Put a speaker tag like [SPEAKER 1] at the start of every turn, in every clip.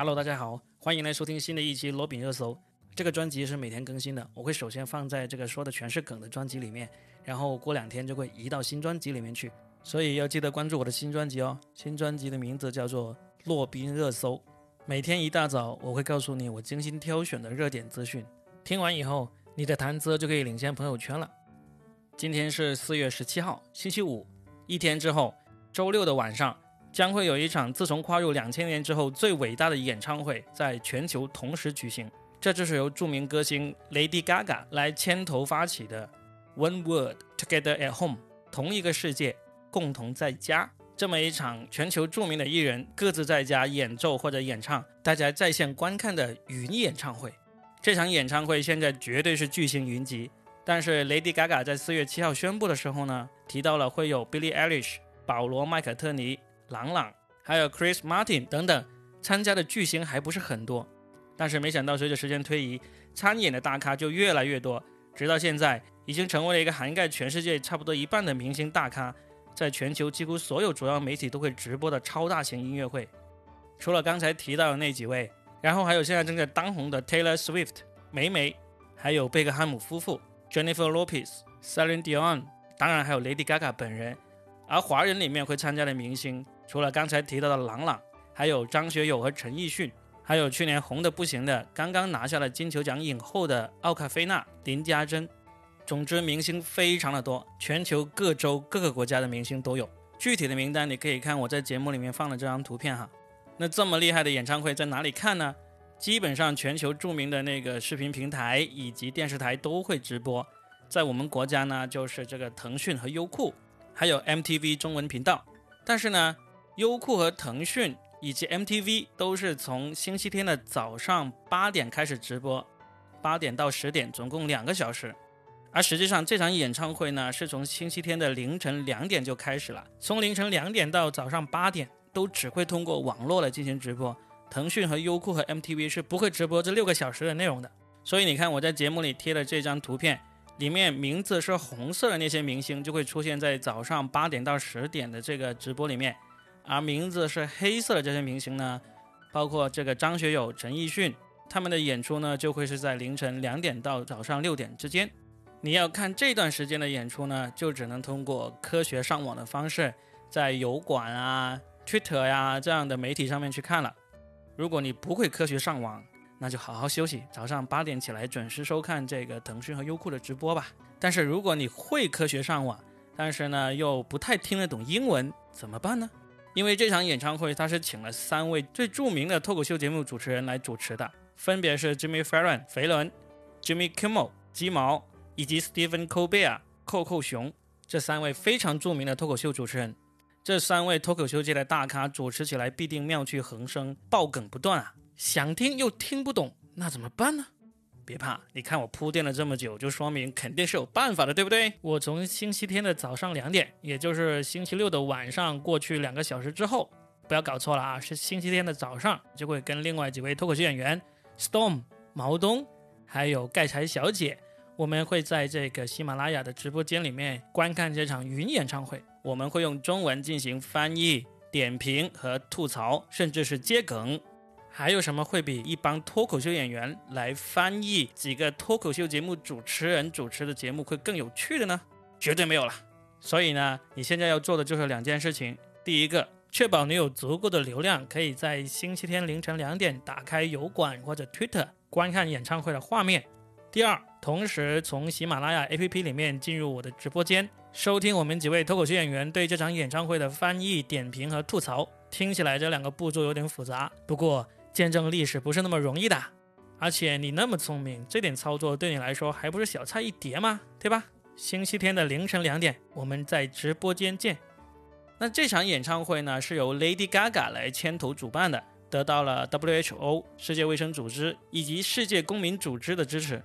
[SPEAKER 1] Hello，大家好，欢迎来收听新的一期罗宾热搜。这个专辑是每天更新的，我会首先放在这个说的全是梗的专辑里面，然后过两天就会移到新专辑里面去，所以要记得关注我的新专辑哦。新专辑的名字叫做《洛宾热搜》，每天一大早我会告诉你我精心挑选的热点资讯，听完以后你的谈资就可以领先朋友圈了。今天是四月十七号，星期五，一天之后，周六的晚上。将会有一场自从跨入两千年之后最伟大的演唱会在全球同时举行，这就是由著名歌星 Lady Gaga 来牵头发起的 One World Together at Home，同一个世界，共同在家这么一场全球著名的艺人各自在家演奏或者演唱，大家在线观看的云演唱会。这场演唱会现在绝对是巨星云集，但是 Lady Gaga 在四月七号宣布的时候呢，提到了会有 Billie Eilish、保罗麦克特尼。朗朗，还有 Chris Martin 等等参加的巨星还不是很多，但是没想到随着时间推移，参演的大咖就越来越多，直到现在已经成为了一个涵盖全世界差不多一半的明星大咖，在全球几乎所有主要媒体都会直播的超大型音乐会。除了刚才提到的那几位，然后还有现在正在当红的 Taylor Swift、霉霉，还有贝克汉姆夫妇、Jennifer Lopez、Celine Dion，当然还有 Lady Gaga 本人。而华人里面会参加的明星。除了刚才提到的朗朗，还有张学友和陈奕迅，还有去年红的不行的、刚刚拿下了金球奖影后的奥卡菲娜、林家珍。总之，明星非常的多，全球各州各个国家的明星都有。具体的名单你可以看我在节目里面放的这张图片哈。那这么厉害的演唱会在哪里看呢？基本上全球著名的那个视频平台以及电视台都会直播。在我们国家呢，就是这个腾讯和优酷，还有 MTV 中文频道。但是呢。优酷和腾讯以及 MTV 都是从星期天的早上八点开始直播，八点到十点，总共两个小时。而实际上这场演唱会呢，是从星期天的凌晨两点就开始了，从凌晨两点到早上八点，都只会通过网络来进行直播。腾讯和优酷和 MTV 是不会直播这六个小时的内容的。所以你看我在节目里贴的这张图片，里面名字是红色的那些明星就会出现在早上八点到十点的这个直播里面。而名字是黑色的这些明星呢，包括这个张学友、陈奕迅，他们的演出呢就会是在凌晨两点到早上六点之间。你要看这段时间的演出呢，就只能通过科学上网的方式，在油管啊、Twitter 呀这样的媒体上面去看了。如果你不会科学上网，那就好好休息，早上八点起来准时收看这个腾讯和优酷的直播吧。但是如果你会科学上网，但是呢又不太听得懂英文，怎么办呢？因为这场演唱会，他是请了三位最著名的脱口秀节目主持人来主持的，分别是 Jimmy Fallon 肥伦、Jimmy Kimmel 鸡毛以及 Stephen Colbert 扣扣熊这三位非常著名的脱口秀主持人。这三位脱口秀界的大咖主持起来必定妙趣横生、爆梗不断啊！想听又听不懂，那怎么办呢？别怕，你看我铺垫了这么久，就说明肯定是有办法的，对不对？我从星期天的早上两点，也就是星期六的晚上过去两个小时之后，不要搞错了啊，是星期天的早上，就会跟另外几位脱口秀演员 Storm、毛东，还有盖才小姐，我们会在这个喜马拉雅的直播间里面观看这场云演唱会。我们会用中文进行翻译、点评和吐槽，甚至是接梗。还有什么会比一帮脱口秀演员来翻译几个脱口秀节目主持人主持的节目会更有趣的呢？绝对没有了。所以呢，你现在要做的就是两件事情：第一个，确保你有足够的流量，可以在星期天凌晨两点打开油管或者 Twitter 观看演唱会的画面；第二，同时从喜马拉雅 APP 里面进入我的直播间，收听我们几位脱口秀演员对这场演唱会的翻译、点评和吐槽。听起来这两个步骤有点复杂，不过。见证历史不是那么容易的，而且你那么聪明，这点操作对你来说还不是小菜一碟吗？对吧？星期天的凌晨两点，我们在直播间见。那这场演唱会呢，是由 Lady Gaga 来牵头主办的，得到了 WHO 世界卫生组织以及世界公民组织的支持。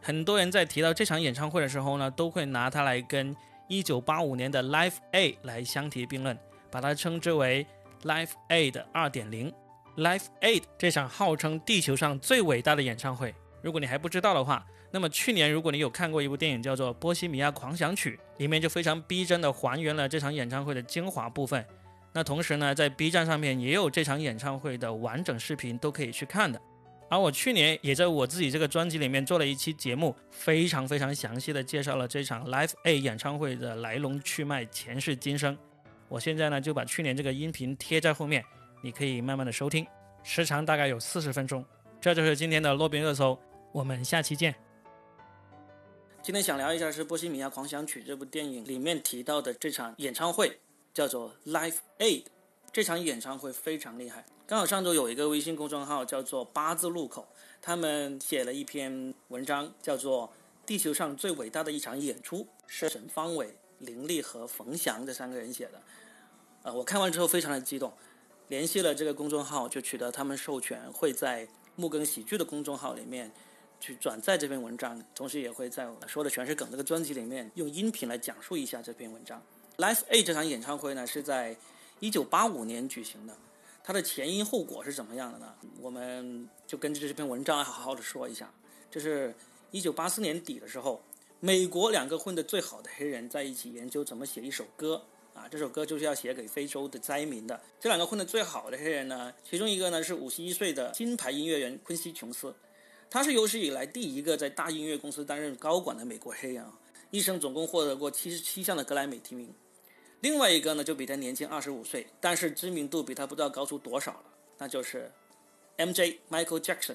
[SPEAKER 1] 很多人在提到这场演唱会的时候呢，都会拿它来跟1985年的 Live A 来相提并论，把它称之为 Live A 的2.0。Live Aid 这场号称地球上最伟大的演唱会，如果你还不知道的话，那么去年如果你有看过一部电影叫做《波西米亚狂想曲》，里面就非常逼真的还原了这场演唱会的精华部分。那同时呢，在 B 站上面也有这场演唱会的完整视频，都可以去看的。而我去年也在我自己这个专辑里面做了一期节目，非常非常详细的介绍了这场 Live A 演唱会的来龙去脉、前世今生。我现在呢就把去年这个音频贴在后面，你可以慢慢的收听，时长大概有四十分钟。这就是今天的洛宾热搜，我们下期见。今天想聊一下是《波西米亚狂想曲》这部电影里面提到的这场演唱会，叫做 Live Aid。这场演唱会非常厉害。刚好上周有一个微信公众号叫做“八字路口”，他们写了一篇文章，叫做《地球上最伟大的一场演出》，是沈方伟、林立和冯翔这三个人写的。呃，我看完之后非常的激动，联系了这个公众号，就取得他们授权，会在木更喜剧的公众号里面去转载这篇文章，同时也会在说的全是梗这个专辑里面用音频来讲述一下这篇文章。Live A 这场演唱会呢，是在一九八五年举行的。它的前因后果是怎么样的呢？我们就根据这篇文章来好好的说一下。这是一九八四年底的时候，美国两个混得最好的黑人在一起研究怎么写一首歌啊，这首歌就是要写给非洲的灾民的。这两个混得最好的黑人呢，其中一个呢是五十一岁的金牌音乐人昆西琼斯，他是有史以来第一个在大音乐公司担任高管的美国黑人啊，一生总共获得过七十七项的格莱美提名。另外一个呢，就比他年轻二十五岁，但是知名度比他不知道高出多少了，那就是 M.J. Michael Jackson，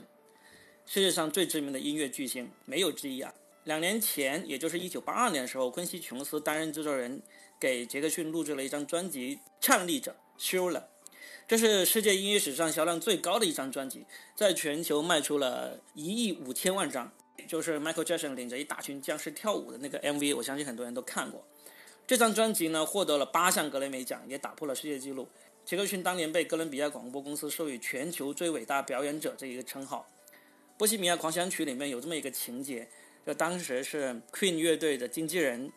[SPEAKER 1] 世界上最知名的音乐巨星，没有之一啊。两年前，也就是一九八二年的时候，昆西琼斯担任制作人，给杰克逊录制了一张专辑《颤栗者》修了，这是世界音乐史上销量最高的一张专辑，在全球卖出了一亿五千万张，就是 Michael Jackson 领着一大群僵尸跳舞的那个 MV，我相信很多人都看过。这张专辑呢，获得了八项格雷美奖，也打破了世界纪录。杰克逊当年被哥伦比亚广播公司授予“全球最伟大表演者”这一个称号。《波西米亚狂想曲》里面有这么一个情节，就当时是 Queen 乐队的经纪人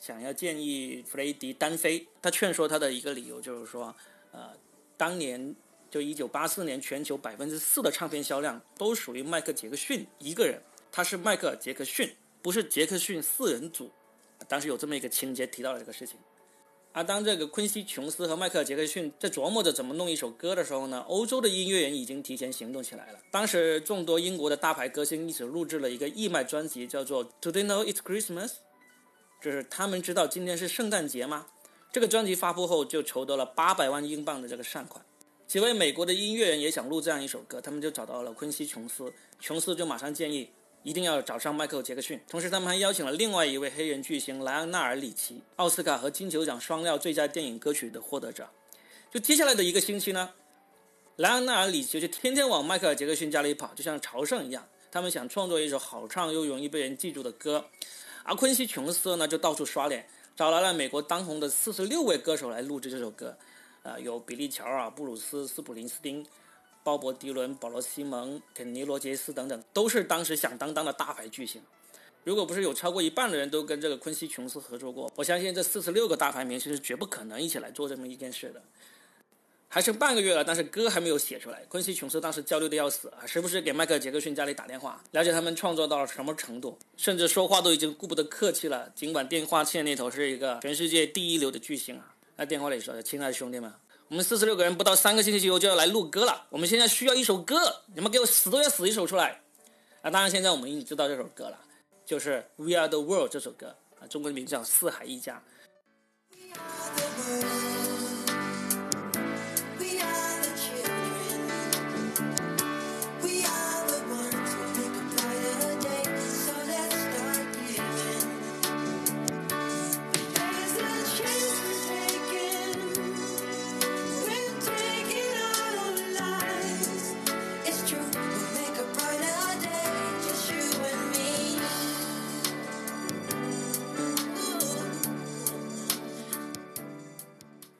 [SPEAKER 1] 想要建议弗雷迪单飞，他劝说他的一个理由就是说，呃，当年就1984年全球百分之四的唱片销量都属于迈克杰克逊一个人，他是迈克尔杰克逊，不是杰克逊四人组。当时有这么一个情节提到了这个事情，而当这个昆西琼斯和迈克尔杰克逊在琢磨着怎么弄一首歌的时候呢，欧洲的音乐人已经提前行动起来了。当时众多英国的大牌歌星一起录制了一个义卖专辑，叫做《Do They Know It's Christmas》，就是他们知道今天是圣诞节吗？这个专辑发布后就筹得了八百万英镑的这个善款。几位美国的音乐人也想录这样一首歌，他们就找到了昆西琼斯，琼斯就马上建议。一定要找上迈克尔·杰克逊，同时他们还邀请了另外一位黑人巨星莱昂纳尔·里奇，奥斯卡和金球奖双料最佳电影歌曲的获得者。就接下来的一个星期呢，莱昂纳尔·里奇就天天往迈克尔·杰克逊家里跑，就像朝圣一样。他们想创作一首好唱又容易被人记住的歌。而昆西·琼斯呢，就到处刷脸，找来了美国当红的四十六位歌手来录制这首歌。呃，有比利·乔尔、布鲁斯·斯普林斯汀。鲍勃迪伦、保罗西蒙、肯尼罗杰斯等等，都是当时响当当的大牌巨星。如果不是有超过一半的人都跟这个昆西琼斯合作过，我相信这四十六个大牌明星是绝不可能一起来做这么一件事的。还剩半个月了，但是歌还没有写出来。昆西琼斯当时焦虑的要死啊，时不时给迈克尔·杰克逊家里打电话，了解他们创作到了什么程度，甚至说话都已经顾不得客气了。尽管电话线那头是一个全世界第一流的巨星啊，那电话里说：“亲爱的兄弟们。”我们四十六个人不到三个星期以后就要来录歌了。我们现在需要一首歌，你们给我死都要死一首出来。啊，当然现在我们已经知道这首歌了，就是《We Are the World》这首歌啊，中文名字叫《四海一家》。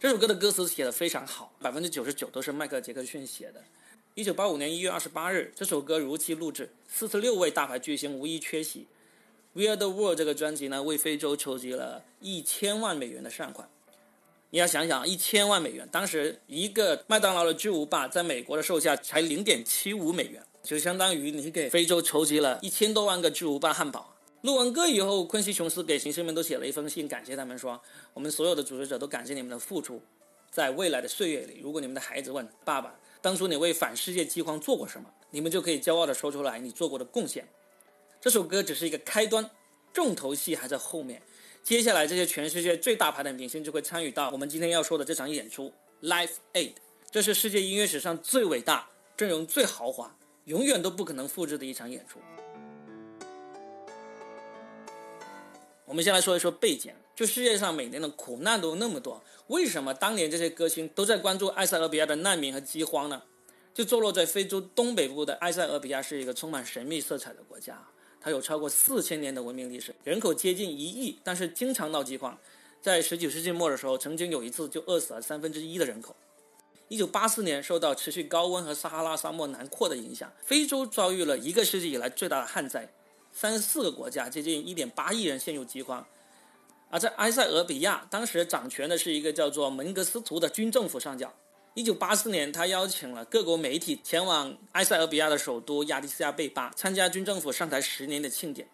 [SPEAKER 1] 这首歌的歌词写的非常好，百分之九十九都是迈克尔·杰克逊写的。一九八五年一月二十八日，这首歌如期录制，四十六位大牌巨星无一缺席。《We Are the World》这个专辑呢，为非洲筹集了一千万美元的善款。你要想想，一千万美元，当时一个麦当劳的巨无霸在美国的售价才零点七五美元，就相当于你给非洲筹集了一千多万个巨无霸汉堡。录完歌以后，昆西琼斯给行星们都写了一封信，感谢他们说：“我们所有的组织者都感谢你们的付出。”在未来的岁月里，如果你们的孩子问爸爸，当初你为反世界饥荒做过什么，你们就可以骄傲地说出来你做过的贡献。这首歌只是一个开端，重头戏还在后面。接下来，这些全世界最大牌的明星就会参与到我们今天要说的这场演出《Life Aid》，这是世界音乐史上最伟大、阵容最豪华、永远都不可能复制的一场演出。我们先来说一说背景，就世界上每年的苦难都那么多，为什么当年这些歌星都在关注埃塞俄比亚的难民和饥荒呢？就坐落在非洲东北部的埃塞俄比亚是一个充满神秘色彩的国家。它有超过四千年的文明历史，人口接近一亿，但是经常闹饥荒。在十九世纪末的时候，曾经有一次就饿死了三分之一的人口。一九八四年，受到持续高温和撒哈拉沙漠南扩的影响，非洲遭遇了一个世纪以来最大的旱灾，三十四个国家接近一点八亿人陷入饥荒。而在埃塞俄比亚，当时掌权的是一个叫做门格斯图的军政府上将。一九八四年，他邀请了各国媒体前往埃塞俄比亚的首都亚的斯亚贝巴，参加军政府上台十年的庆典。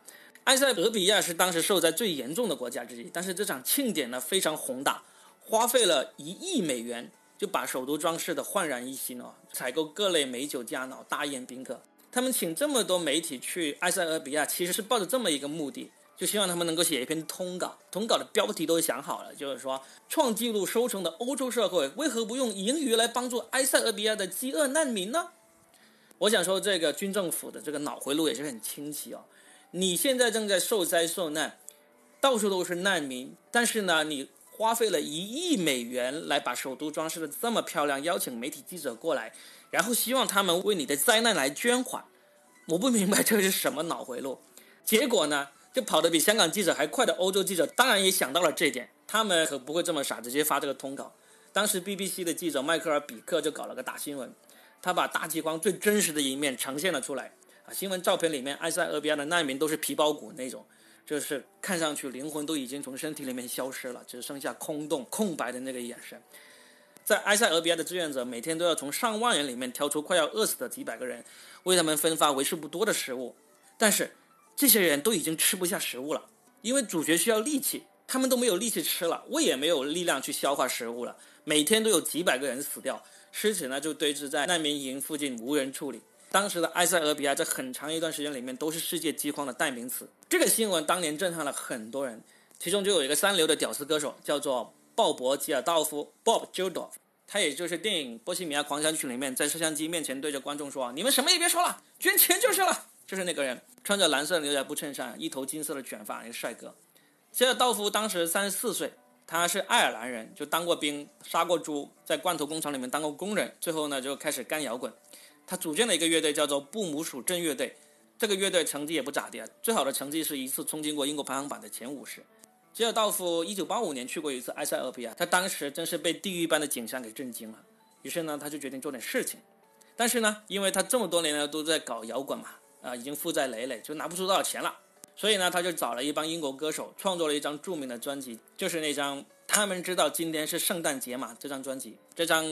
[SPEAKER 1] 埃塞俄比亚是当时受灾最严重的国家之一，但是这场庆典呢非常宏大，花费了一亿美元，就把首都装饰的焕然一新哦，采购各类美酒佳肴，大宴宾客。他们请这么多媒体去埃塞俄比亚，其实是抱着这么一个目的。就希望他们能够写一篇通稿，通稿的标题都想好了，就是说创纪录收成的欧洲社会为何不用盈余来帮助埃塞俄比亚的饥饿难民呢？我想说，这个军政府的这个脑回路也是很清晰哦。你现在正在受灾受难，到处都是难民，但是呢，你花费了一亿美元来把首都装饰的这么漂亮，邀请媒体记者过来，然后希望他们为你的灾难来捐款。我不明白这是什么脑回路。结果呢？就跑得比香港记者还快的欧洲记者，当然也想到了这一点。他们可不会这么傻，直接发这个通稿。当时 BBC 的记者迈克尔比克就搞了个大新闻，他把大饥荒最真实的一面呈现了出来。啊，新闻照片里面，埃塞俄比亚的难民都是皮包骨那种，就是看上去灵魂都已经从身体里面消失了，只剩下空洞、空白的那个眼神。在埃塞俄比亚的志愿者每天都要从上万人里面挑出快要饿死的几百个人，为他们分发为数不多的食物，但是。这些人都已经吃不下食物了，因为主角需要力气，他们都没有力气吃了，胃也没有力量去消化食物了。每天都有几百个人死掉，尸体呢就堆置在难民营附近，无人处理。当时的埃塞俄比亚在很长一段时间里面都是世界饥荒的代名词。这个新闻当年震撼了很多人，其中就有一个三流的屌丝歌手，叫做鲍勃·吉尔道夫 （Bob Geldof），他也就是电影《波西米亚狂想曲》里面在摄像机面前对着观众说：“你们什么也别说了，捐钱就是了。”就是那个人，穿着蓝色牛仔布衬衫，一头金色的卷发，一个帅哥。吉尔道夫当时三十四岁，他是爱尔兰人，就当过兵，杀过猪，在罐头工厂里面当过工人，最后呢就开始干摇滚。他组建了一个乐队，叫做布姆鼠镇乐队。这个乐队成绩也不咋地啊，最好的成绩是一次冲进过英国排行榜的前五十。吉尔道夫一九八五年去过一次埃塞俄比亚，他当时真是被地狱般的景象给震惊了。于是呢，他就决定做点事情。但是呢，因为他这么多年呢都在搞摇滚嘛。啊，已经负债累累，就拿不出多少钱了。所以呢，他就找了一帮英国歌手，创作了一张著名的专辑，就是那张《他们知道今天是圣诞节嘛》这张专辑。这张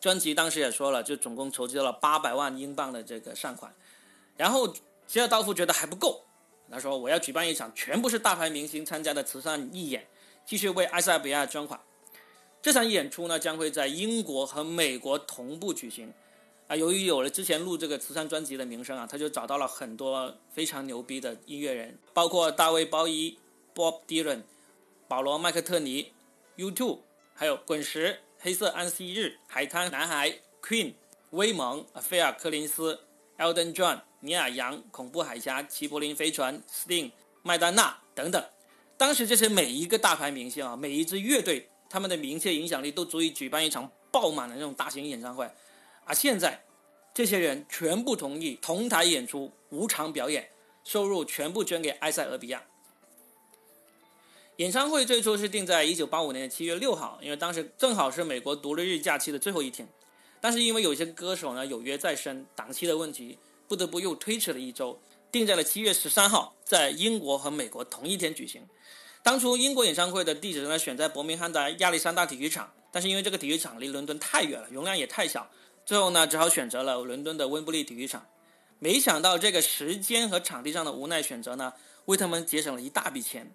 [SPEAKER 1] 专辑当时也说了，就总共筹集了八百万英镑的这个善款。然后吉尔道夫觉得还不够，他说：“我要举办一场全部是大牌明星参加的慈善义演，继续为埃塞俄比亚捐款。”这场演出呢，将会在英国和美国同步举行。啊，由于有了之前录这个慈善专辑的名声啊，他就找到了很多非常牛逼的音乐人，包括大卫鲍伊、Bob Dylan、保罗麦克特尼、U2，还有滚石、黑色安息日、海滩男孩、Queen、威蒙、菲尔科林斯、eldon John、尼尔杨、恐怖海峡、齐柏林飞船、Sting、麦丹娜等等。当时这些每一个大牌明星啊，每一支乐队，他们的名气影响力都足以举办一场爆满的那种大型演唱会。而现在，这些人全部同意同台演出，无偿表演，收入全部捐给埃塞俄比亚。演唱会最初是定在一九八五年的七月六号，因为当时正好是美国独立日假期的最后一天。但是因为有些歌手呢有约在身，档期的问题，不得不又推迟了一周，定在了七月十三号，在英国和美国同一天举行。当初英国演唱会的地址呢选在伯明翰的亚历山大体育场，但是因为这个体育场离伦敦太远了，容量也太小。最后呢，只好选择了伦敦的温布利体育场。没想到这个时间和场地上的无奈选择呢，为他们节省了一大笔钱。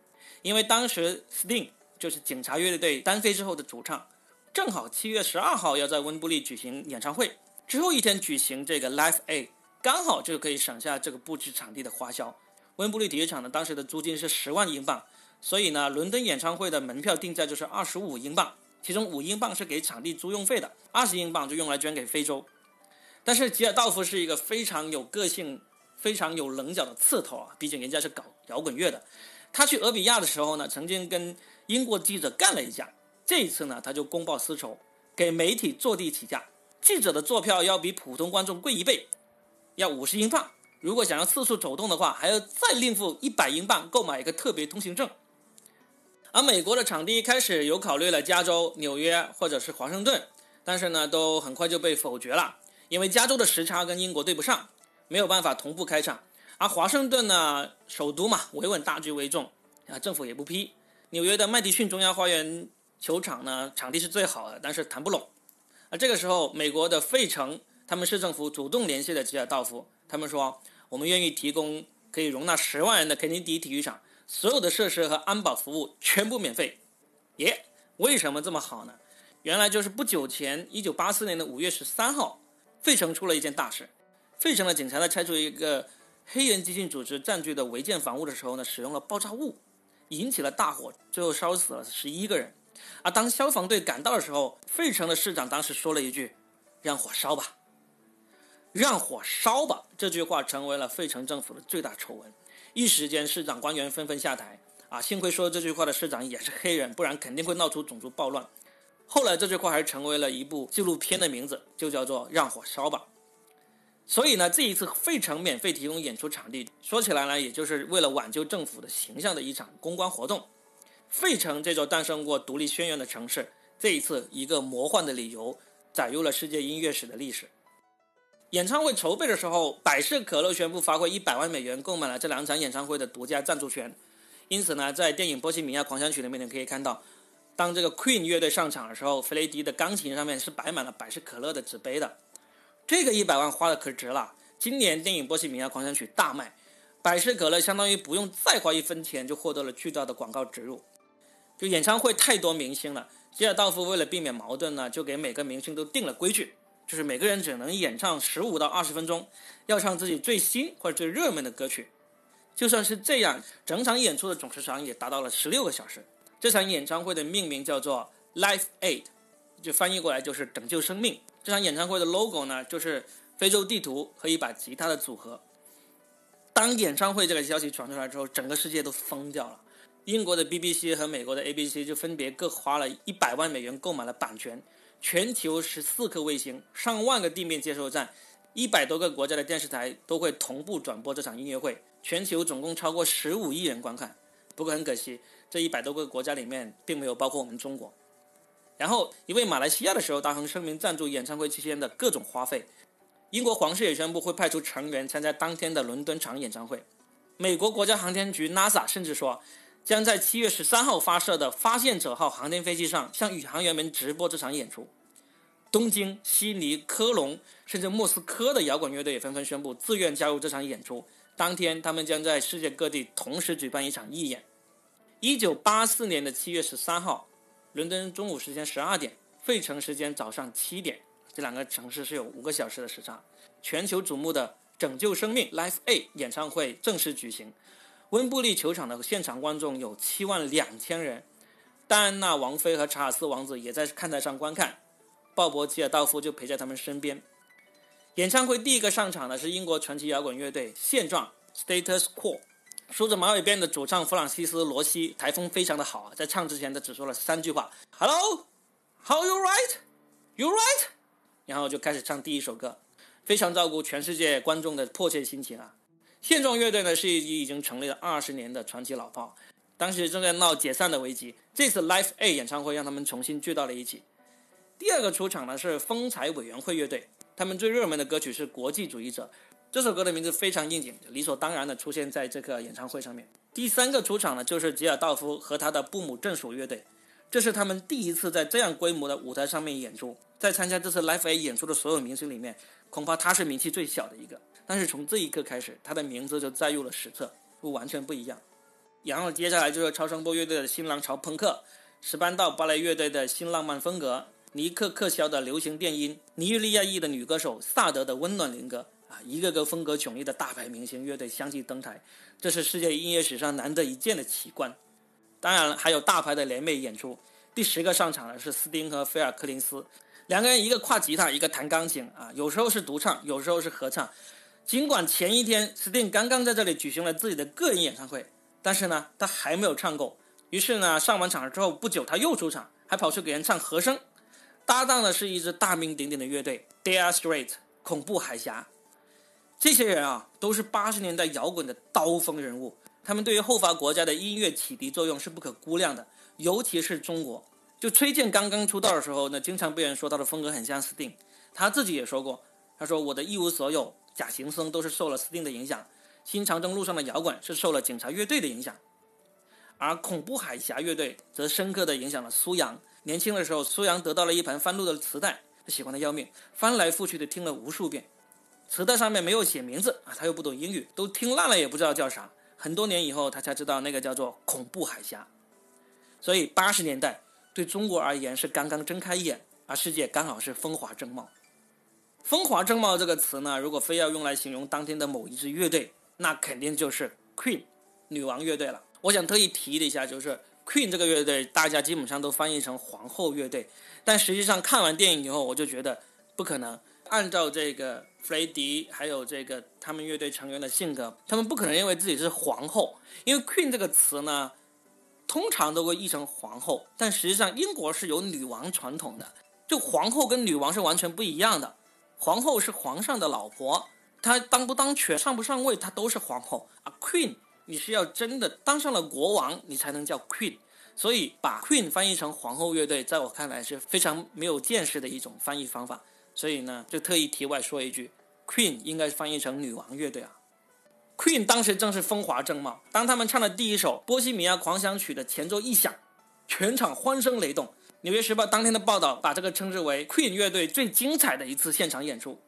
[SPEAKER 1] 因为当时 Sting 就是警察乐队单飞之后的主唱，正好七月十二号要在温布利举行演唱会，之后一天举行这个 Live A，刚好就可以省下这个布置场地的花销。温布利体育场呢，当时的租金是十万英镑，所以呢，伦敦演唱会的门票定价就是二十五英镑，其中五英镑是给场地租用费的，二十英镑就用来捐给非洲。但是吉尔道夫是一个非常有个性、非常有棱角的刺头啊，毕竟人家是搞摇滚乐的。他去俄比亚的时候呢，曾经跟英国记者干了一架。这一次呢，他就公报私仇，给媒体坐地起价。记者的坐票要比普通观众贵一倍，要五十英镑。如果想要四处走动的话，还要再另付一百英镑购买一个特别通行证。而美国的场地一开始有考虑了加州、纽约或者是华盛顿，但是呢，都很快就被否决了，因为加州的时差跟英国对不上，没有办法同步开场。而华盛顿呢，首都嘛，维稳大局为重啊，政府也不批。纽约的麦迪逊中央花园。球场呢，场地是最好的，但是谈不拢。而这个时候，美国的费城他们市政府主动联系了吉尔道夫，他们说：“我们愿意提供可以容纳十万人的肯尼迪体育场，所有的设施和安保服务全部免费。”耶，为什么这么好呢？原来就是不久前，一九八四年的五月十三号，费城出了一件大事。费城的警察呢拆除一个黑人激进组织占据的违建房屋的时候呢，使用了爆炸物，引起了大火，最后烧死了十一个人。而当消防队赶到的时候，费城的市长当时说了一句：“让火烧吧，让火烧吧。”这句话成为了费城政府的最大丑闻，一时间市长官员纷纷下台。啊，幸亏说这句话的市长也是黑人，不然肯定会闹出种族暴乱。后来这句话还成为了一部纪录片的名字，就叫做《让火烧吧》。所以呢，这一次费城免费提供演出场地，说起来呢，也就是为了挽救政府的形象的一场公关活动。费城这座诞生过独立宣言的城市，这一次一个魔幻的理由载入了世界音乐史的历史。演唱会筹备的时候，百事可乐宣布发挥一百万美元购买了这两场演唱会的独家赞助权。因此呢，在电影《波西米亚狂想曲》里面，你可以看到，当这个 Queen 乐队上场的时候，弗雷迪的钢琴上面是摆满了百事可乐的纸杯的。这个一百万花的可值了。今年电影《波西米亚狂想曲》大卖，百事可乐相当于不用再花一分钱就获得了巨大的广告植入。就演唱会太多明星了，吉尔道夫为了避免矛盾呢，就给每个明星都定了规矩，就是每个人只能演唱十五到二十分钟，要唱自己最新或者最热门的歌曲。就算是这样，整场演出的总时长也达到了十六个小时。这场演唱会的命名叫做 Life Aid，就翻译过来就是拯救生命。这场演唱会的 logo 呢，就是非洲地图和一把吉他的组合。当演唱会这个消息传出来之后，整个世界都疯掉了。英国的 BBC 和美国的 ABC 就分别各花了一百万美元购买了版权，全球十四颗卫星、上万个地面接收站、一百多个国家的电视台都会同步转播这场音乐会，全球总共超过十五亿人观看。不过很可惜，这一百多个国家里面并没有包括我们中国。然后，一位马来西亚的时候，大亨声明赞助演唱会期间的各种花费。英国皇室也宣布会派出成员参加当天的伦敦场演唱会。美国国家航天局 NASA 甚至说。将在七月十三号发射的“发现者号”航天飞机上向宇航员们直播这场演出。东京、悉尼、科隆，甚至莫斯科的摇滚乐队也纷纷宣布自愿加入这场演出。当天，他们将在世界各地同时举办一场义演。一九八四年的七月十三号，伦敦中午时间十二点，费城时间早上七点，这两个城市是有五个小时的时差。全球瞩目的《拯救生命》Life A 演唱会正式举行。温布利球场的现场观众有七万两千人，戴安娜王妃和查尔斯王子也在看台上观看，鲍勃·吉尔道夫就陪在他们身边。演唱会第一个上场的是英国传奇摇滚乐队现状 （Status Quo），梳着马尾辫的主唱弗朗西斯·罗西台风非常的好，在唱之前他只说了三句话：“Hello，How you right？You right？” 然后就开始唱第一首歌，非常照顾全世界观众的迫切心情啊。现状乐队呢是一支已经成立了二十年的传奇老炮，当时正在闹解散的危机。这次 Live A 演唱会让他们重新聚到了一起。第二个出场呢是风采委员会乐队，他们最热门的歌曲是《国际主义者》，这首歌的名字非常应景，理所当然的出现在这个演唱会上面。第三个出场呢就是吉尔道夫和他的布姆正属乐队，这是他们第一次在这样规模的舞台上面演出，在参加这次 Live A 演出的所有明星里面，恐怕他是名气最小的一个。但是从这一刻开始，他的名字就载入了史册，不完全不一样。然后接下来就是超声波乐队的新浪潮朋克，石斑道芭蕾乐队的新浪漫风格，尼克克肖的流行电音，尼日利亚裔的女歌手萨德的温暖灵歌一个个风格迥异的大牌明星乐队相继登台，这是世界音乐史上难得一见的奇观。当然了，还有大牌的联袂演出。第十个上场的是斯汀和菲尔克林斯，两个人一个跨吉他，一个弹钢琴啊，有时候是独唱，有时候是合唱。尽管前一天斯汀刚刚在这里举行了自己的个人演唱会，但是呢，他还没有唱够。于是呢，上完场之后不久，他又出场，还跑去给人唱和声，搭档的是一支大名鼎鼎的乐队 Dire s t r a i t 恐怖海峡。这些人啊，都是八十年代摇滚的刀锋人物，他们对于后发国家的音乐启迪作用是不可估量的，尤其是中国。就崔健刚刚出道的时候，呢经常被人说他的风格很像斯汀，他自己也说过，他说我的一无所有。假行僧都是受了斯汀的影响，新长征路上的摇滚是受了警察乐队的影响，而恐怖海峡乐队则深刻的影响了苏阳。年轻的时候，苏阳得到了一盘翻录的磁带，他喜欢的要命，翻来覆去的听了无数遍。磁带上面没有写名字啊，他又不懂英语，都听烂了也不知道叫啥。很多年以后，他才知道那个叫做恐怖海峡。所以八十年代对中国而言是刚刚睁开眼，而世界刚好是风华正茂。风华正茂这个词呢，如果非要用来形容当天的某一支乐队，那肯定就是 Queen 女王乐队了。我想特意提了一下，就是 Queen 这个乐队，大家基本上都翻译成皇后乐队，但实际上看完电影以后，我就觉得不可能。按照这个弗雷迪还有这个他们乐队成员的性格，他们不可能认为自己是皇后，因为 Queen 这个词呢，通常都会译成皇后，但实际上英国是有女王传统的，就皇后跟女王是完全不一样的。皇后是皇上的老婆，她当不当权、上不上位，她都是皇后啊。Queen，你是要真的当上了国王，你才能叫 Queen。所以把 Queen 翻译成皇后乐队，在我看来是非常没有见识的一种翻译方法。所以呢，就特意题外说一句，Queen 应该翻译成女王乐队啊。Queen 当时正是风华正茂，当他们唱的第一首《波西米亚狂想曲》的前奏一响，全场欢声雷动。纽约时报当天的报道把这个称之为 Queen 乐队最精彩的一次现场演出。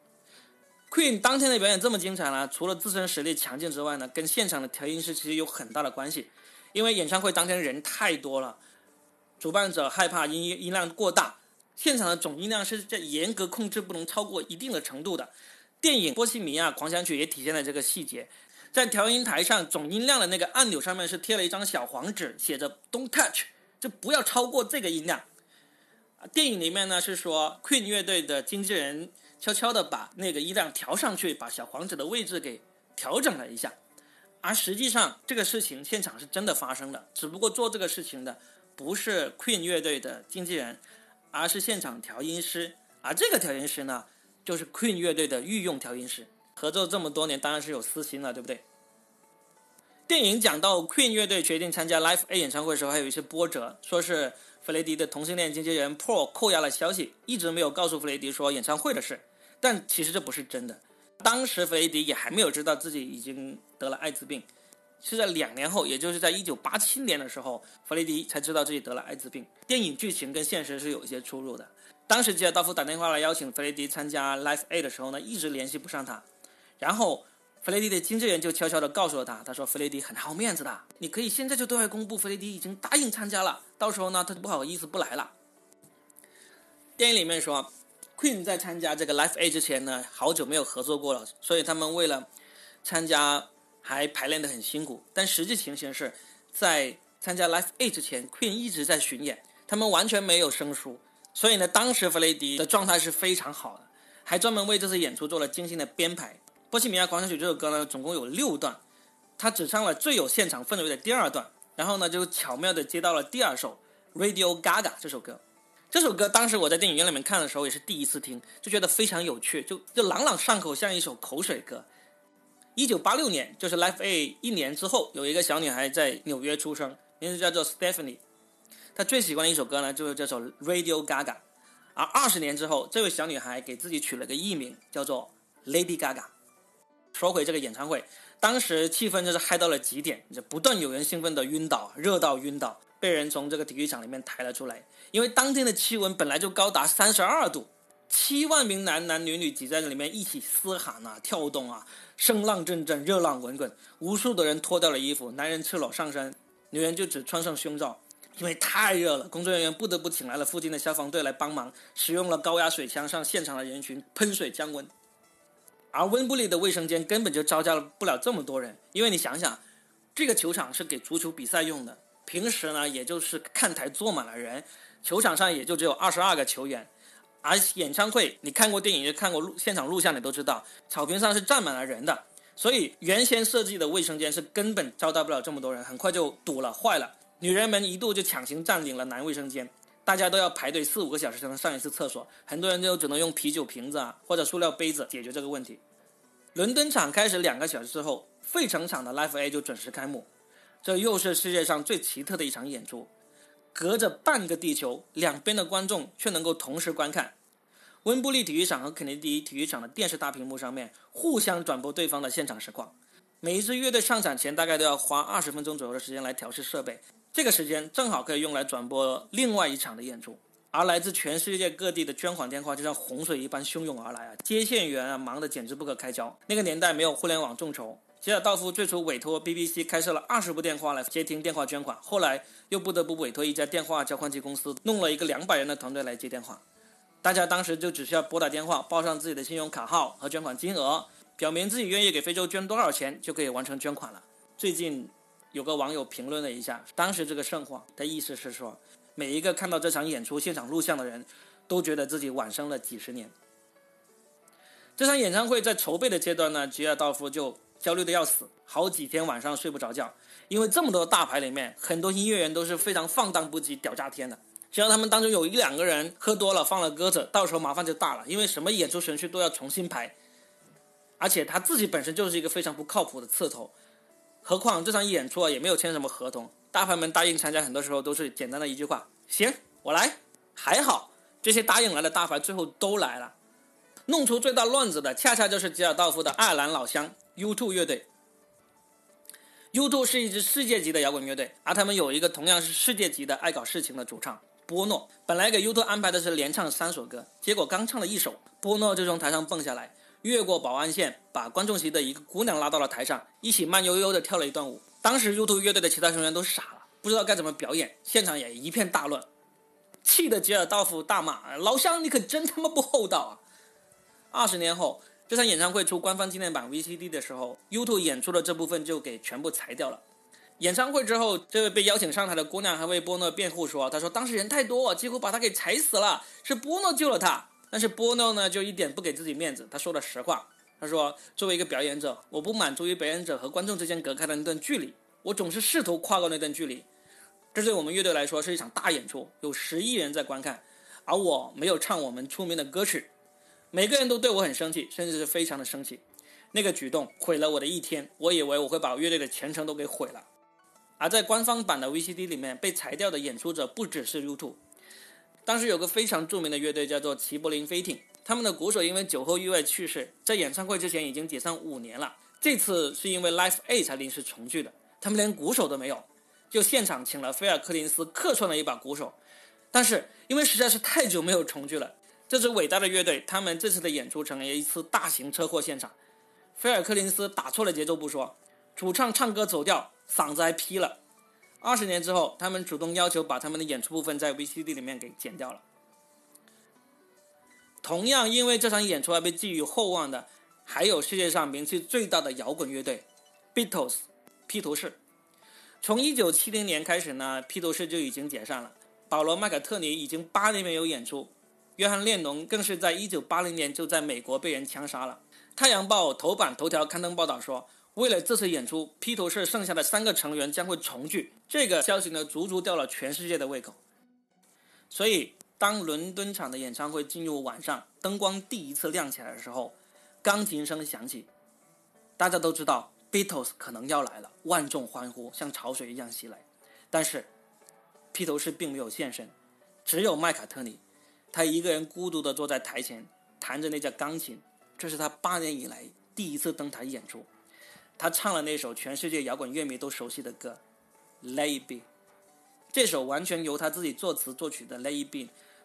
[SPEAKER 1] Queen 当天的表演这么精彩呢？除了自身实力强劲之外呢，跟现场的调音师其实有很大的关系。因为演唱会当天人太多了，主办者害怕音音量过大，现场的总音量是在严格控制，不能超过一定的程度的。电影《波西米亚狂想曲》也体现了这个细节，在调音台上总音量的那个按钮上面是贴了一张小黄纸，写着 “Don't touch”，就不要超过这个音量。电影里面呢是说，Queen 乐队的经纪人悄悄的把那个音量调上去，把小黄纸的位置给调整了一下，而实际上这个事情现场是真的发生的，只不过做这个事情的不是 Queen 乐队的经纪人，而是现场调音师，而这个调音师呢，就是 Queen 乐队的御用调音师，合作这么多年，当然是有私心了，对不对？电影讲到 Queen 乐队决定参加 Live A 演唱会的时候，还有一些波折，说是。弗雷迪的同性恋经纪人 Paul 扣押了消息，一直没有告诉弗雷迪说演唱会的事。但其实这不是真的。当时弗雷迪也还没有知道自己已经得了艾滋病，是在两年后，也就是在一九八七年的时候，弗雷迪才知道自己得了艾滋病。电影剧情跟现实是有一些出入的。当时吉尔道夫打电话来邀请弗雷迪参加 Life A 的时候呢，一直联系不上他。然后弗雷迪的经纪人就悄悄地告诉了他，他说弗雷迪很好面子的，你可以现在就对外公布弗雷迪已经答应参加了。到时候呢，他就不好意思不来了。电影里面说，Queen 在参加这个 Life A 之前呢，好久没有合作过了，所以他们为了参加还排练的很辛苦。但实际情形是，在参加 Live A 之前，Queen 一直在巡演，他们完全没有生疏。所以呢，当时弗雷迪的状态是非常好的，还专门为这次演出做了精心的编排。《波西米亚狂想曲》这首歌呢，总共有六段，他只唱了最有现场氛围的第二段。然后呢，就巧妙的接到了第二首《Radio Gaga》这首歌。这首歌当时我在电影院里面看的时候也是第一次听，就觉得非常有趣，就就朗朗上口，像一首口水歌。一九八六年，就是 Life A 一年之后，有一个小女孩在纽约出生，名字叫做 Stephanie。她最喜欢的一首歌呢，就是这首《Radio Gaga》。而二十年之后，这位小女孩给自己取了个艺名，叫做 Lady Gaga。说回这个演唱会。当时气氛就是嗨到了极点，就不断有人兴奋的晕倒，热到晕倒，被人从这个体育场里面抬了出来。因为当天的气温本来就高达三十二度，七万名男男女女挤在里面一起嘶喊啊、跳动啊，声浪阵阵，热浪滚滚。无数的人脱掉了衣服，男人赤裸上身，女人就只穿上胸罩，因为太热了，工作人员不得不请来了附近的消防队来帮忙，使用了高压水枪向现场的人群喷水降温。而温布利的卫生间根本就招架了不了这么多人，因为你想想，这个球场是给足球比赛用的，平时呢也就是看台坐满了人，球场上也就只有二十二个球员。而演唱会，你看过电影也看过录现场录像，你都知道，草坪上是站满了人的，所以原先设计的卫生间是根本招待不了这么多人，很快就堵了，坏了。女人们一度就强行占领了男卫生间，大家都要排队四五个小时才能上一次厕所，很多人就只能用啤酒瓶子啊或者塑料杯子解决这个问题。伦敦场开始两个小时之后，费城场的 Live A 就准时开幕，这又是世界上最奇特的一场演出，隔着半个地球，两边的观众却能够同时观看。温布利体育场和肯尼迪体育场的电视大屏幕上面互相转播对方的现场实况，每一支乐队上场前大概都要花二十分钟左右的时间来调试设备。这个时间正好可以用来转播另外一场的演出，而来自全世界各地的捐款电话就像洪水一般汹涌而来啊！接线员啊忙得简直不可开交。那个年代没有互联网众筹，吉尔道夫最初委托 BBC 开设了二十部电话来接听电话捐款，后来又不得不委托一家电话交换机公司弄了一个两百人的团队来接电话。大家当时就只需要拨打电话，报上自己的信用卡号和捐款金额，表明自己愿意给非洲捐多少钱，就可以完成捐款了。最近。有个网友评论了一下，当时这个盛况的意思是说，每一个看到这场演出现场录像的人，都觉得自己晚生了几十年。这场演唱会在筹备的阶段呢，吉尔道夫就焦虑的要死，好几天晚上睡不着觉，因为这么多大牌里面，很多音乐人都是非常放荡不羁、屌炸天的，只要他们当中有一两个人喝多了放了鸽子，到时候麻烦就大了，因为什么演出程序都要重新排，而且他自己本身就是一个非常不靠谱的刺头。何况这场演出啊也没有签什么合同，大牌们答应参加，很多时候都是简单的一句话：“行，我来。”还好，这些答应来的大牌最后都来了。弄出最大乱子的，恰恰就是吉尔道夫的爱尔兰老乡 U2 乐队。U2 是一支世界级的摇滚乐队，而他们有一个同样是世界级的爱搞事情的主唱波诺。本来给 U2 安排的是连唱三首歌，结果刚唱了一首，波诺就从台上蹦下来。越过保安线，把观众席的一个姑娘拉到了台上，一起慢悠悠地跳了一段舞。当时 U2 乐队的其他成员都傻了，不知道该怎么表演，现场也一片大乱，气得吉尔道夫大骂：“老乡，你可真他妈不厚道啊！”二十年后，这场演唱会出官方纪念版 VCD 的时候，U2 演出的这部分就给全部裁掉了。演唱会之后，这位被邀请上台的姑娘还为波诺辩护说：“她说当时人太多，几乎把她给踩死了，是波诺救了她。”但是波诺呢，就一点不给自己面子。他说了实话，他说：“作为一个表演者，我不满足于表演者和观众之间隔开的那段距离，我总是试图跨过那段距离。这对我们乐队来说是一场大演出，有十亿人在观看，而我没有唱我们出名的歌曲，每个人都对我很生气，甚至是非常的生气。那个举动毁了我的一天，我以为我会把乐队的前程都给毁了。而在官方版的 VCD 里面，被裁掉的演出者不只是 U2。”当时有个非常著名的乐队叫做齐柏林飞艇，他们的鼓手因为酒后意外去世，在演唱会之前已经解散五年了。这次是因为 Life A 才临时重聚的，他们连鼓手都没有，就现场请了菲尔柯林斯客串了一把鼓手。但是因为实在是太久没有重聚了，这支伟大的乐队，他们这次的演出成了一次大型车祸现场。菲尔柯林斯打错了节奏不说，主唱唱歌走调，嗓子还劈了。二十年之后，他们主动要求把他们的演出部分在 VCD 里面给剪掉了。同样，因为这场演出而被寄予厚望的，还有世界上名气最大的摇滚乐队 Beatles，披头士。从1970年开始呢，披头士就已经解散了。保罗·麦卡特尼已经八年没有演出，约翰·列侬更是在1980年就在美国被人枪杀了。《太阳报》头版头条刊登报道说。为了这次演出，披头士剩下的三个成员将会重聚。这个消息呢，足足吊了全世界的胃口。所以，当伦敦场的演唱会进入晚上，灯光第一次亮起来的时候，钢琴声响起，大家都知道 Beatles 可能要来了，万众欢呼，像潮水一样袭来。但是，披头士并没有现身，只有麦卡特尼，他一个人孤独地坐在台前，弹着那架钢琴。这是他八年以来第一次登台演出。他唱了那首全世界摇滚乐迷都熟悉的歌《Let It Be》，这首完全由他自己作词作曲的《Let It Be》，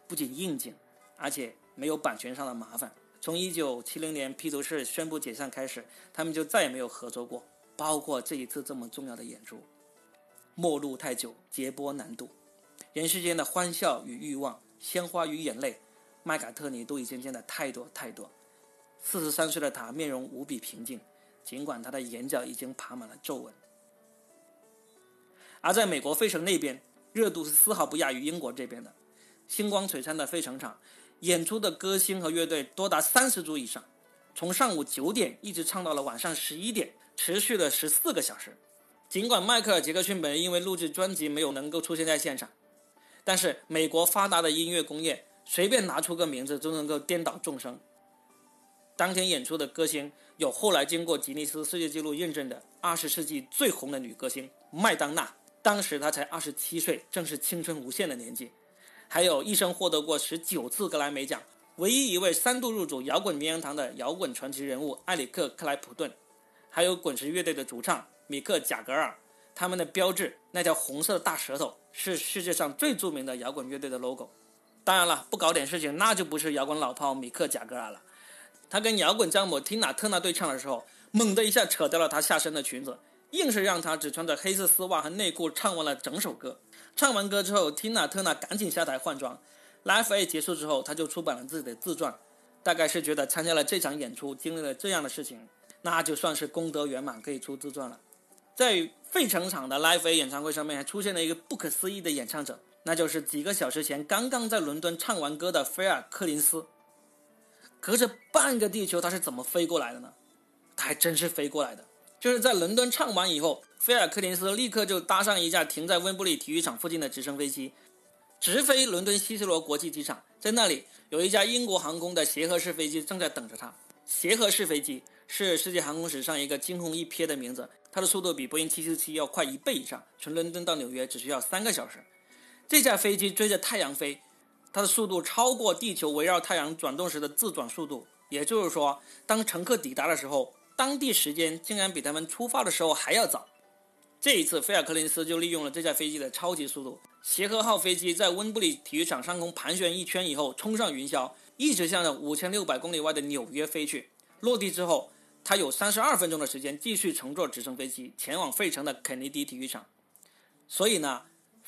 [SPEAKER 1] 不仅应景，而且没有版权上的麻烦。从1970年披头士宣布解散开始，他们就再也没有合作过，包括这一次这么重要的演出。末路太久，节播难度。人世间的欢笑与欲望，鲜花与眼泪，麦卡特尼都已经见得太多太多。四十三岁的他面容无比平静，尽管他的眼角已经爬满了皱纹。而在美国费城那边，热度是丝毫不亚于英国这边的。星光璀璨的费城场，演出的歌星和乐队多达三十组以上，从上午九点一直唱到了晚上十一点，持续了十四个小时。尽管迈克尔·杰克逊本人因为录制专辑没有能够出现在现场，但是美国发达的音乐工业，随便拿出个名字都能够颠倒众生。当天演出的歌星有后来经过吉尼斯世界纪录认证的二十世纪最红的女歌星麦当娜，当时她才二十七岁，正是青春无限的年纪。还有一生获得过十九次格莱美奖，唯一一位三度入主摇滚名人堂的摇滚传奇人物埃里克·克莱普顿，还有滚石乐队的主唱米克·贾格尔，他们的标志那条红色的大舌头是世界上最著名的摇滚乐队的 logo。当然了，不搞点事情，那就不是摇滚老炮米克·贾格尔了。他跟摇滚教母缇娜·特纳对唱的时候，猛地一下扯掉了她下身的裙子，硬是让她只穿着黑色丝袜和内裤唱完了整首歌。唱完歌之后，缇娜·特纳赶紧下台换装。Live A 结束之后，他就出版了自己的自传，大概是觉得参加了这场演出，经历了这样的事情，那就算是功德圆满，可以出自传了。在费城场的 Live A 演唱会上面，还出现了一个不可思议的演唱者，那就是几个小时前刚刚在伦敦唱完歌的菲尔·柯林斯。隔着半个地球，他是怎么飞过来的呢？他还真是飞过来的，就是在伦敦唱完以后，菲尔·柯林斯立刻就搭上一架停在温布利体育场附近的直升飞机，直飞伦敦希斯罗国际机场。在那里，有一架英国航空的协和式飞机正在等着他。协和式飞机是世界航空史上一个惊鸿一瞥的名字，它的速度比波音747要快一倍以上，从伦敦到纽约只需要三个小时。这架飞机追着太阳飞。它的速度超过地球围绕太阳转动时的自转速度，也就是说，当乘客抵达的时候，当地时间竟然比他们出发的时候还要早。这一次，菲尔·柯林斯就利用了这架飞机的超级速度，协和号飞机在温布利体育场上空盘旋一圈以后，冲上云霄，一直向着五千六百公里外的纽约飞去。落地之后，他有三十二分钟的时间继续乘坐直升飞机前往费城的肯尼迪体育场。所以呢？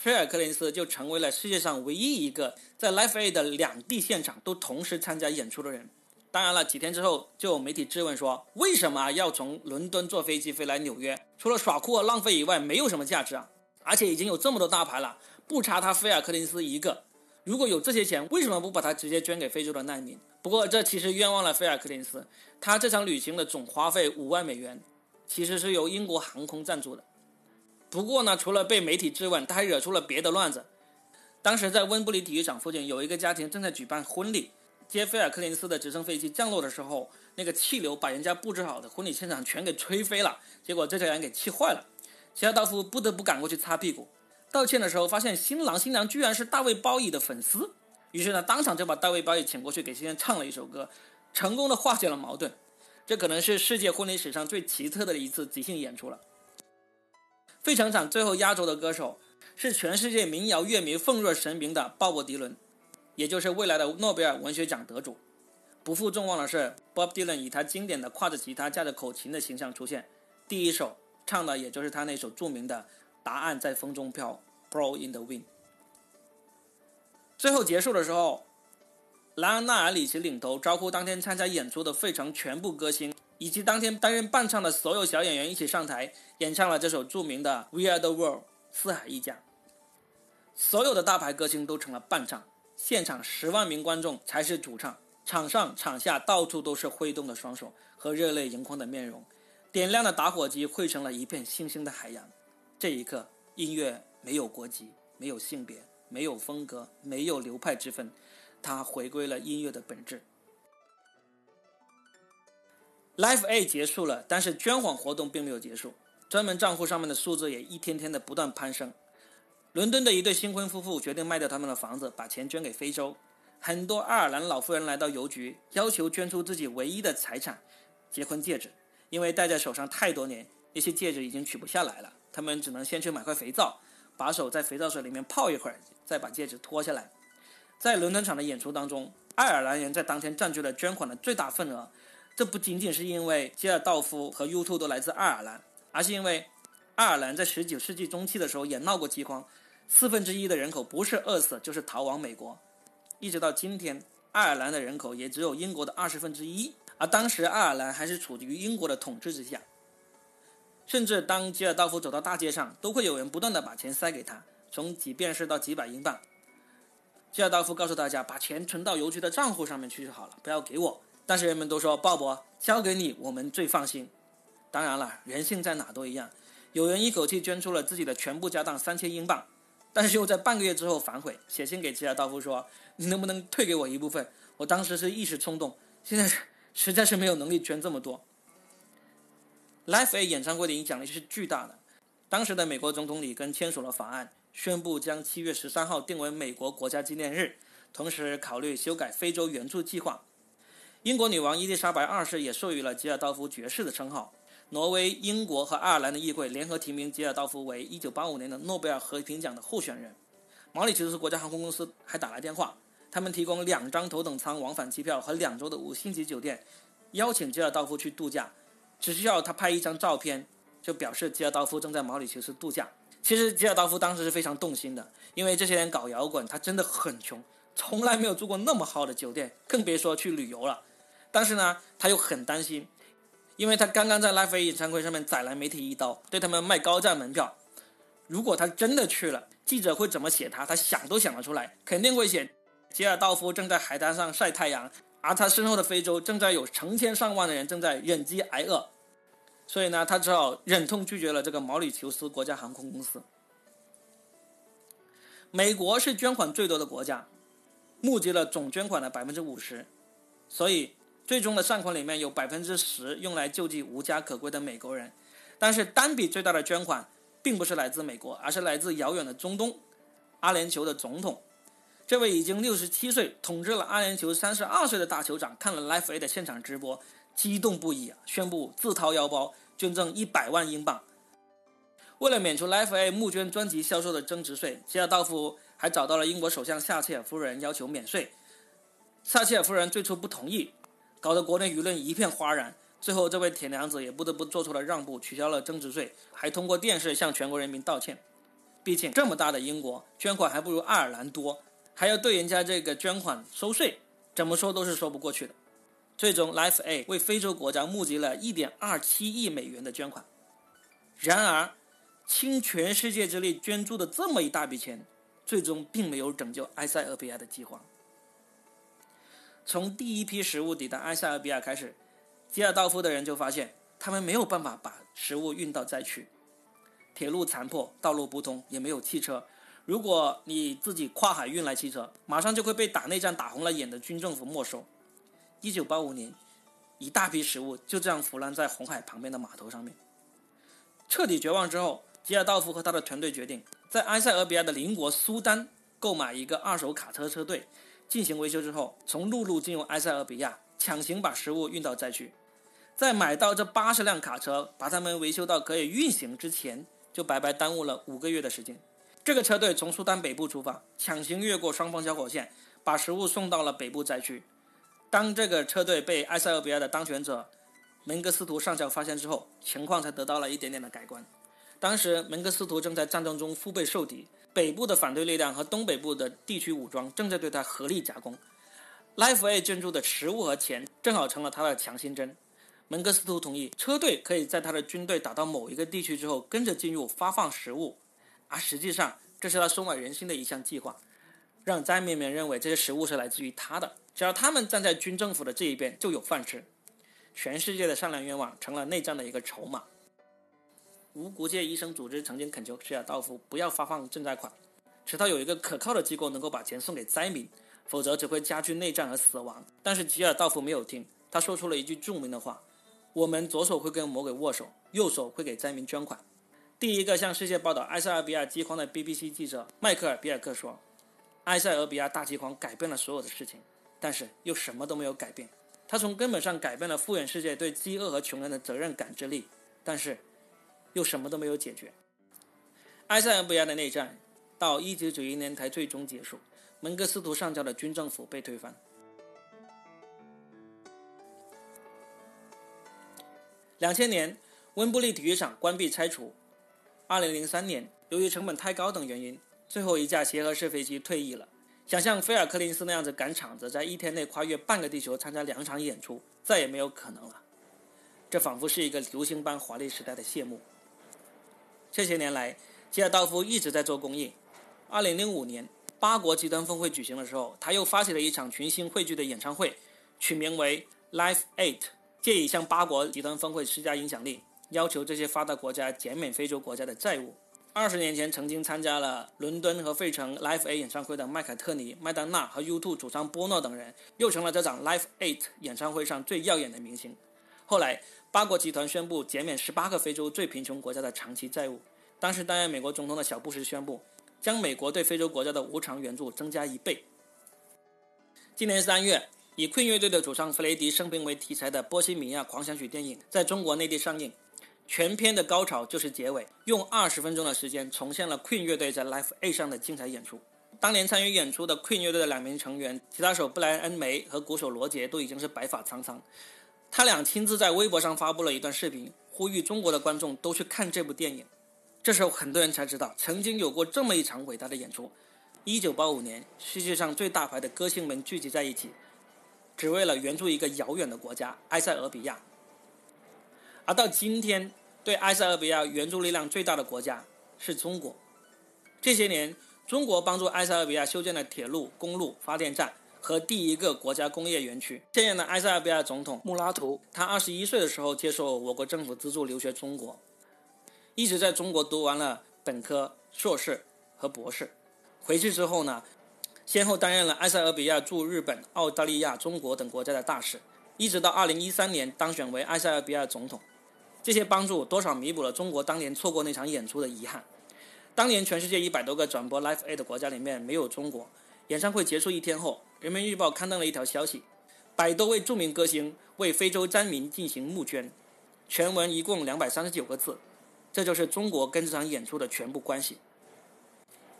[SPEAKER 1] 菲尔·柯林斯就成为了世界上唯一一个在 Live Aid 的两地现场都同时参加演出的人。当然了，几天之后就有媒体质问说，为什么要从伦敦坐飞机飞来纽约？除了耍酷和浪费以外，没有什么价值啊！而且已经有这么多大牌了，不差他菲尔·柯林斯一个。如果有这些钱，为什么不把它直接捐给非洲的难民？不过这其实冤枉了菲尔·柯林斯，他这场旅行的总花费五万美元，其实是由英国航空赞助的。不过呢，除了被媒体质问，他还惹出了别的乱子。当时在温布利体育场附近，有一个家庭正在举办婚礼，接菲尔·克林斯的直升飞机降落的时候，那个气流把人家布置好的婚礼现场全给吹飞了，结果这家人给气坏了。希拉道夫不得不赶过去擦屁股，道歉的时候发现新郎新娘居然是大卫鲍伊的粉丝，于是呢，当场就把大卫鲍伊请过去给新人唱了一首歌，成功的化解了矛盾。这可能是世界婚礼史上最奇特的一次即兴演出了。费城场最后压轴的歌手是全世界民谣乐迷奉若神明的鲍勃迪伦，也就是未来的诺贝尔文学奖得主。不负众望的是，Bob Dylan 以他经典的挎着吉他、架着口琴的形象出现，第一首唱的也就是他那首著名的《答案在风中飘》（Blow in the Wind）。最后结束的时候，莱昂纳尔里奇领头招呼当天参加演出的费城全部歌星。以及当天担任伴唱的所有小演员一起上台演唱了这首著名的《We Are the World》，四海一家。所有的大牌歌星都成了伴唱，现场十万名观众才是主唱。场上场下到处都是挥动的双手和热泪盈眶的面容，点亮的打火机汇成了一片星星的海洋。这一刻，音乐没有国籍，没有性别，没有风格，没有流派之分，它回归了音乐的本质。Life A 结束了，但是捐款活动并没有结束，专门账户上面的数字也一天天的不断攀升。伦敦的一对新婚夫妇决定卖掉他们的房子，把钱捐给非洲。很多爱尔兰老妇人来到邮局，要求捐出自己唯一的财产——结婚戒指，因为戴在手上太多年，那些戒指已经取不下来了。他们只能先去买块肥皂，把手在肥皂水里面泡一会儿，再把戒指脱下来。在伦敦场的演出当中，爱尔兰人在当天占据了捐款的最大份额。这不仅仅是因为吉尔道夫和 U2 都来自爱尔兰，而是因为爱尔兰在19世纪中期的时候也闹过饥荒，四分之一的人口不是饿死就是逃往美国。一直到今天，爱尔兰的人口也只有英国的二十分之一，而当时爱尔兰还是处于英国的统治之下。甚至当吉尔道夫走到大街上，都会有人不断的把钱塞给他，从几便士到几百英镑。吉尔道夫告诉大家，把钱存到邮局的账户上面去就好了，不要给我。但是人们都说，鲍勃交给你，我们最放心。当然了，人性在哪都一样，有人一口气捐出了自己的全部家当三千英镑，但是又在半个月之后反悔，写信给吉尔道夫说：“你能不能退给我一部分？我当时是一时冲动，现在实在是没有能力捐这么多。” Live A 演唱会的影响力是巨大的。当时的美国总统里根签署了法案，宣布将七月十三号定为美国国家纪念日，同时考虑修改非洲援助计划。英国女王伊丽莎白二世也授予了吉尔道夫爵士的称号。挪威、英国和爱尔兰的议会联合提名吉尔道夫为1985年的诺贝尔和平奖的候选人。毛里求斯国家航空公司还打来电话，他们提供两张头等舱往返机票和两周的五星级酒店，邀请吉尔道夫去度假。只需要他拍一张照片，就表示吉尔道夫正在毛里求斯度假。其实吉尔道夫当时是非常动心的，因为这些年搞摇滚，他真的很穷，从来没有住过那么好的酒店，更别说去旅游了。但是呢，他又很担心，因为他刚刚在拉菲演唱会上面宰了媒体一刀，对他们卖高价门票。如果他真的去了，记者会怎么写他？他想都想得出来，肯定会写吉尔道夫正在海滩上晒太阳，而他身后的非洲正在有成千上万的人正在忍饥挨饿。所以呢，他只好忍痛拒绝了这个毛里求斯国家航空公司。美国是捐款最多的国家，募集了总捐款的百分之五十，所以最终的善款里面有百分之十用来救济无家可归的美国人。但是单笔最大的捐款并不是来自美国，而是来自遥远的中东，阿联酋的总统。这位已经六十七岁、统治了阿联酋三十二岁的大酋长看了 Life A 的现场直播。激动不已啊！宣布自掏腰包捐赠一百万英镑。为了免除 Life A 募捐专辑销售的增值税，吉尔道夫还找到了英国首相撒切尔夫人要求免税。撒切尔夫人最初不同意，搞得国内舆论一片哗然。最后，这位铁娘子也不得不做出了让步，取消了增值税，还通过电视向全国人民道歉。毕竟这么大的英国，捐款还不如爱尔兰多，还要对人家这个捐款收税，怎么说都是说不过去的。最终，Life A 为非洲国家募集了一点二七亿美元的捐款。然而，倾全世界之力捐助的这么一大笔钱，最终并没有拯救埃塞俄比亚的饥荒。从第一批食物抵达埃塞俄比亚开始，吉尔道夫的人就发现，他们没有办法把食物运到灾区。铁路残破，道路不通，也没有汽车。如果你自己跨海运来汽车，马上就会被打内战打红了眼的军政府没收。一九八五年，一大批食物就这样腐烂在红海旁边的码头上面。彻底绝望之后，吉尔道夫和他的团队决定在埃塞俄比亚的邻国苏丹购买一个二手卡车车队，进行维修之后，从陆路进入埃塞俄比亚，强行把食物运到灾区。在买到这八十辆卡车，把它们维修到可以运行之前，就白白耽误了五个月的时间。这个车队从苏丹北部出发，强行越过双方交火线，把食物送到了北部灾区。当这个车队被埃塞俄比亚的当权者门格斯图上校发现之后，情况才得到了一点点的改观。当时门格斯图正在战争中腹背受敌，北部的反对力量和东北部的地区武装正在对他合力夹攻。Life A 捐助的食物和钱正好成了他的强心针。门格斯图同意车队可以在他的军队打到某一个地区之后跟着进入发放食物，而实际上这是他收买人心的一项计划，让灾民们认为这些食物是来自于他的。只要他们站在军政府的这一边，就有饭吃。全世界的善良愿望成了内战的一个筹码。无国界医生组织曾经恳求吉尔道夫不要发放赈灾款，直到有一个可靠的机构能够把钱送给灾民，否则只会加剧内战和死亡。但是吉尔道夫没有听，他说出了一句著名的话：“我们左手会跟魔鬼握手，右手会给灾民捐款。”第一个向世界报道埃塞俄比亚饥荒的 BBC 记者迈克尔·比尔克说：“埃塞俄比亚大饥荒改变了所有的事情。”但是又什么都没有改变，他从根本上改变了富远世界对饥饿和穷人的责任感知力，但是又什么都没有解决。埃塞俄比亚的内战到1991年才最终结束，门格斯图上校的军政府被推翻。两千年，温布利体育场关闭拆除。二零零三年，由于成本太高等原因。最后一架协和式飞机退役了。想像菲尔·柯林斯那样子赶场子，在一天内跨越半个地球参加两场演出，再也没有可能了。这仿佛是一个流星般华丽时代的谢幕。这些年来，吉尔道夫一直在做公益。2005年，八国集团峰会举行的时候，他又发起了一场群星汇聚的演唱会，取名为 Life Eight，借以向八国集团峰会施加影响力，要求这些发达国家减免非洲国家的债务。二十年前，曾经参加了伦敦和费城 Live A 演唱会的麦凯特尼、麦当娜和 U2 主唱波诺等人，又成了这场 Live Eight 演唱会上最耀眼的明星。后来，八国集团宣布减免十八个非洲最贫穷国家的长期债务。当时担任美国总统的小布什宣布，将美国对非洲国家的无偿援助增加一倍。今年三月，以 Queen 乐队的主唱弗雷迪生平为题材的《波西米亚狂想曲》电影在中国内地上映。全片的高潮就是结尾，用二十分钟的时间重现了 Queen 乐队在 Live A 上的精彩演出。当年参与演出的 Queen 乐队的两名成员，吉他手布莱恩·梅和鼓手罗杰都已经是白发苍苍。他俩亲自在微博上发布了一段视频，呼吁中国的观众都去看这部电影。这时候很多人才知道，曾经有过这么一场伟大的演出。一九八五年，世界上最大牌的歌星们聚集在一起，只为了援助一个遥远的国家——埃塞俄比亚。而到今天，对埃塞俄比亚援助力量最大的国家是中国。这些年，中国帮助埃塞俄比亚修建了铁路、公路、发电站和第一个国家工业园区。现任的埃塞俄比亚总统穆拉图，他二十一岁的时候接受我国政府资助留学中国，一直在中国读完了本科、硕士和博士。回去之后呢，先后担任了埃塞俄比亚驻日本、澳大利亚、中国等国家的大使，一直到二零一三年当选为埃塞俄比亚总统。这些帮助多少弥补了中国当年错过那场演出的遗憾。当年全世界一百多个转播 Live A 的国家里面没有中国。演唱会结束一天后，《人民日报》刊登了一条消息：百多位著名歌星为非洲灾民进行募捐，全文一共两百三十九个字。这就是中国跟这场演出的全部关系。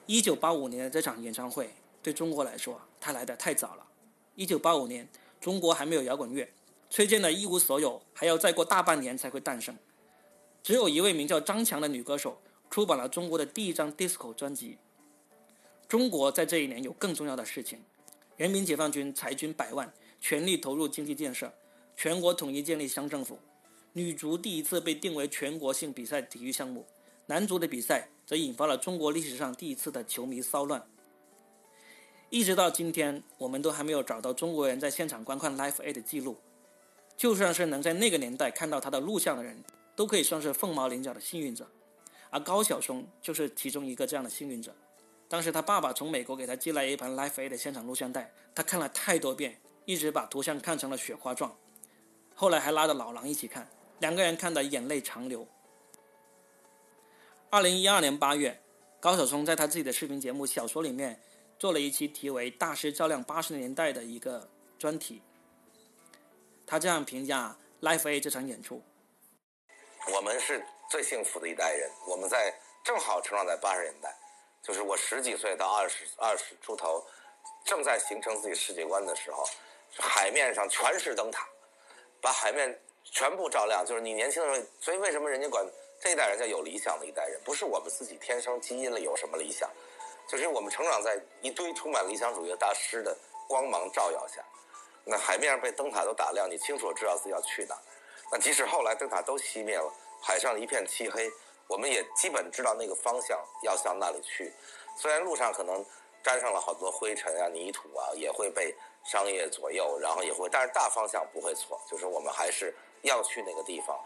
[SPEAKER 1] 一九八五年的这场演唱会对中国来说，它来的太早了。一九八五年，中国还没有摇滚乐。崔健的一无所有还要再过大半年才会诞生。只有一位名叫张强的女歌手出版了中国的第一张 disco 专辑。中国在这一年有更重要的事情：人民解放军裁军百万，全力投入经济建设，全国统一建立乡政府。女足第一次被定为全国性比赛体育项目，男足的比赛则引发了中国历史上第一次的球迷骚乱。一直到今天，我们都还没有找到中国人在现场观看 Live A 的记录。就算是能在那个年代看到他的录像的人，都可以算是凤毛麟角的幸运者，而高晓松就是其中一个这样的幸运者。当时他爸爸从美国给他寄来一盘 Live A 的现场录像带，他看了太多遍，一直把图像看成了雪花状。后来还拉着老狼一起看，两个人看得眼泪长流。二零一二年八月，高晓松在他自己的视频节目《小说》里面做了一期题为《大师照亮八十年代》的一个专题。他这样评价 Live A 这场演出：“
[SPEAKER 2] 我们是最幸福的一代人，我们在正好成长在八十年代，就是我十几岁到二十二十出头，正在形成自己世界观的时候，海面上全是灯塔，把海面全部照亮。就是你年轻的时候，所以为什么人家管这一代人叫有理想的一代人？不是我们自己天生基因里有什么理想，就是我们成长在一堆充满理想主义的大师的光芒照耀下。”那海面上被灯塔都打亮，你清楚知道自己要去哪。那即使后来灯塔都熄灭了，海上一片漆黑，我们也基本知道那个方向要向那里去。虽然路上可能沾上了好多灰尘啊、泥土啊，也会被商业左右，然后也会，但是大方向不会错，就是我们还是要去那个地方。